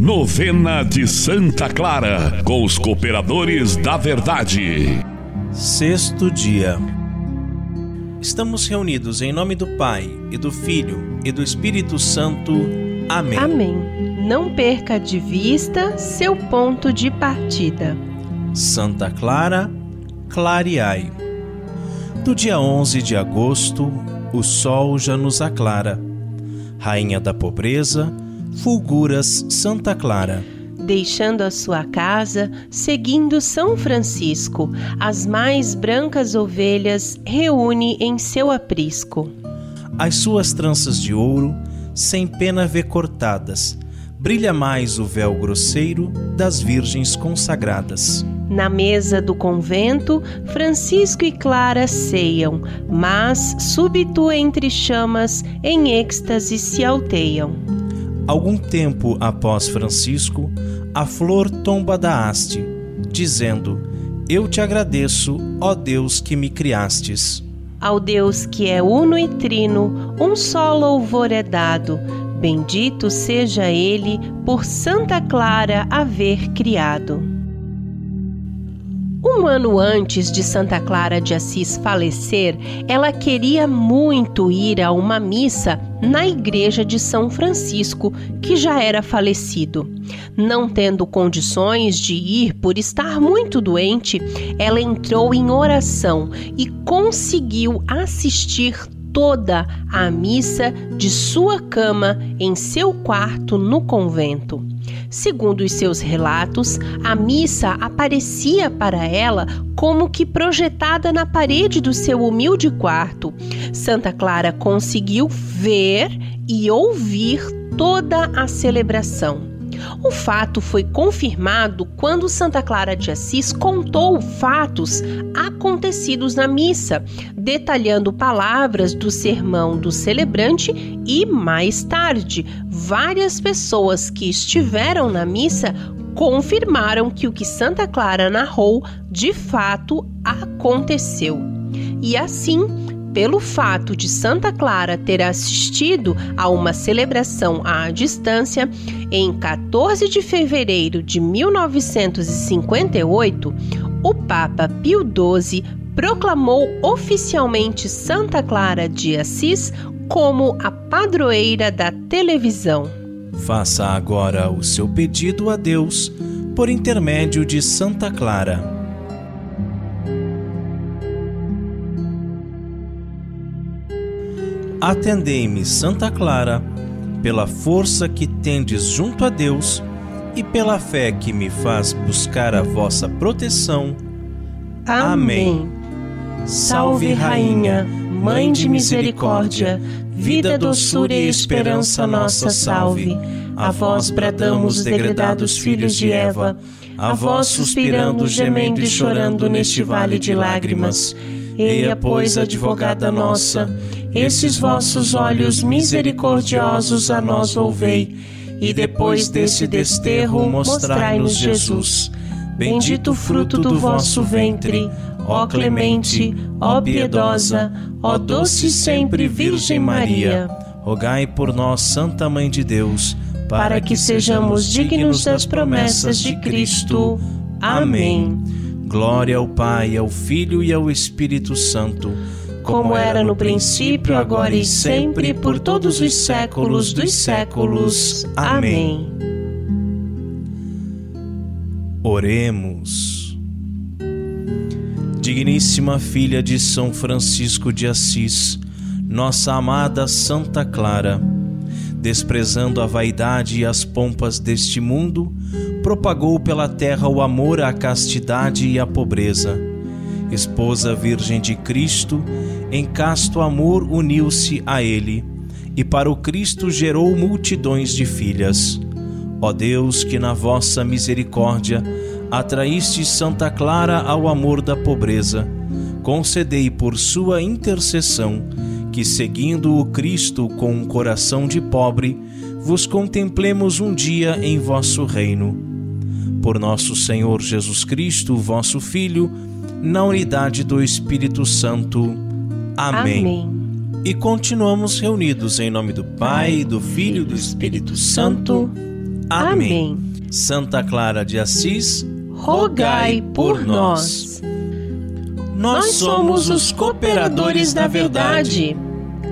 Novena de Santa Clara, com os cooperadores da verdade. Sexto dia. Estamos reunidos em nome do Pai, e do Filho, e do Espírito Santo. Amém. Amém. Não perca de vista seu ponto de partida. Santa Clara, clareai. Do dia 11 de agosto, o sol já nos aclara. Rainha da pobreza, fulguras Santa Clara. Deixando a sua casa, seguindo São Francisco, as mais brancas ovelhas reúne em seu aprisco. As suas tranças de ouro, sem pena vê cortadas, brilha mais o véu grosseiro das virgens consagradas. Na mesa do convento, Francisco e Clara ceiam, mas, súbito entre chamas, em êxtase se alteiam. Algum tempo após Francisco, a flor tomba da haste, dizendo: Eu te agradeço, ó Deus que me criastes. Ao Deus que é uno e trino, um só louvor é dado. Bendito seja ele por Santa Clara haver criado. Um ano antes de Santa Clara de Assis falecer, ela queria muito ir a uma missa na igreja de São Francisco, que já era falecido. Não tendo condições de ir por estar muito doente, ela entrou em oração e conseguiu assistir toda a missa de sua cama em seu quarto no convento. Segundo os seus relatos, a missa aparecia para ela como que projetada na parede do seu humilde quarto. Santa Clara conseguiu ver e ouvir toda a celebração. O fato foi confirmado quando Santa Clara de Assis contou fatos acontecidos na missa, detalhando palavras do sermão do celebrante e, mais tarde, várias pessoas que estiveram na missa confirmaram que o que Santa Clara narrou de fato aconteceu. E assim, pelo fato de Santa Clara ter assistido a uma celebração à distância, em 14 de fevereiro de 1958, o Papa Pio XII proclamou oficialmente Santa Clara de Assis como a padroeira da televisão. Faça agora o seu pedido a Deus por intermédio de Santa Clara. Atendei-me, Santa Clara, pela força que tendes junto a Deus e pela fé que me faz buscar a vossa proteção. Amém. Salve, Rainha, Mãe de misericórdia, vida, doçura e esperança nossa, salve. A vós bradamos, degredados filhos de Eva, a vós suspirando, gemendo e chorando neste vale de lágrimas. Eia, pois, advogada nossa, esses vossos olhos misericordiosos a nós volvei, e depois desse desterro mostrai-nos Jesus. Bendito fruto do vosso ventre, ó clemente, ó piedosa, ó doce sempre Virgem Maria. Rogai por nós, Santa Mãe de Deus, para que sejamos dignos das promessas de Cristo. Amém. Glória ao Pai, ao Filho e ao Espírito Santo como era no princípio, agora e sempre, por todos os séculos dos séculos. Amém. Oremos. Digníssima filha de São Francisco de Assis, nossa amada Santa Clara, desprezando a vaidade e as pompas deste mundo, propagou pela terra o amor à castidade e à pobreza. Esposa Virgem de Cristo, em casto amor uniu-se a ele, e para o Cristo gerou multidões de filhas. Ó Deus, que na vossa misericórdia atraíste Santa Clara ao amor da pobreza, concedei por sua intercessão que, seguindo o Cristo com um coração de pobre, vos contemplemos um dia em vosso reino. Por nosso Senhor Jesus Cristo, vosso Filho, na unidade do Espírito Santo. Amém. Amém. E continuamos reunidos em nome do Pai, do Filho e do Espírito Santo. Amém. Santa Clara de Assis, rogai por nós. Nós somos os cooperadores da verdade.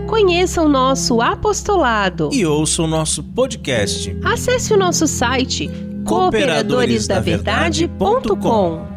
Conheça o nosso apostolado E ouça o nosso podcast Acesse o nosso site cooperadoresdaverdade.com.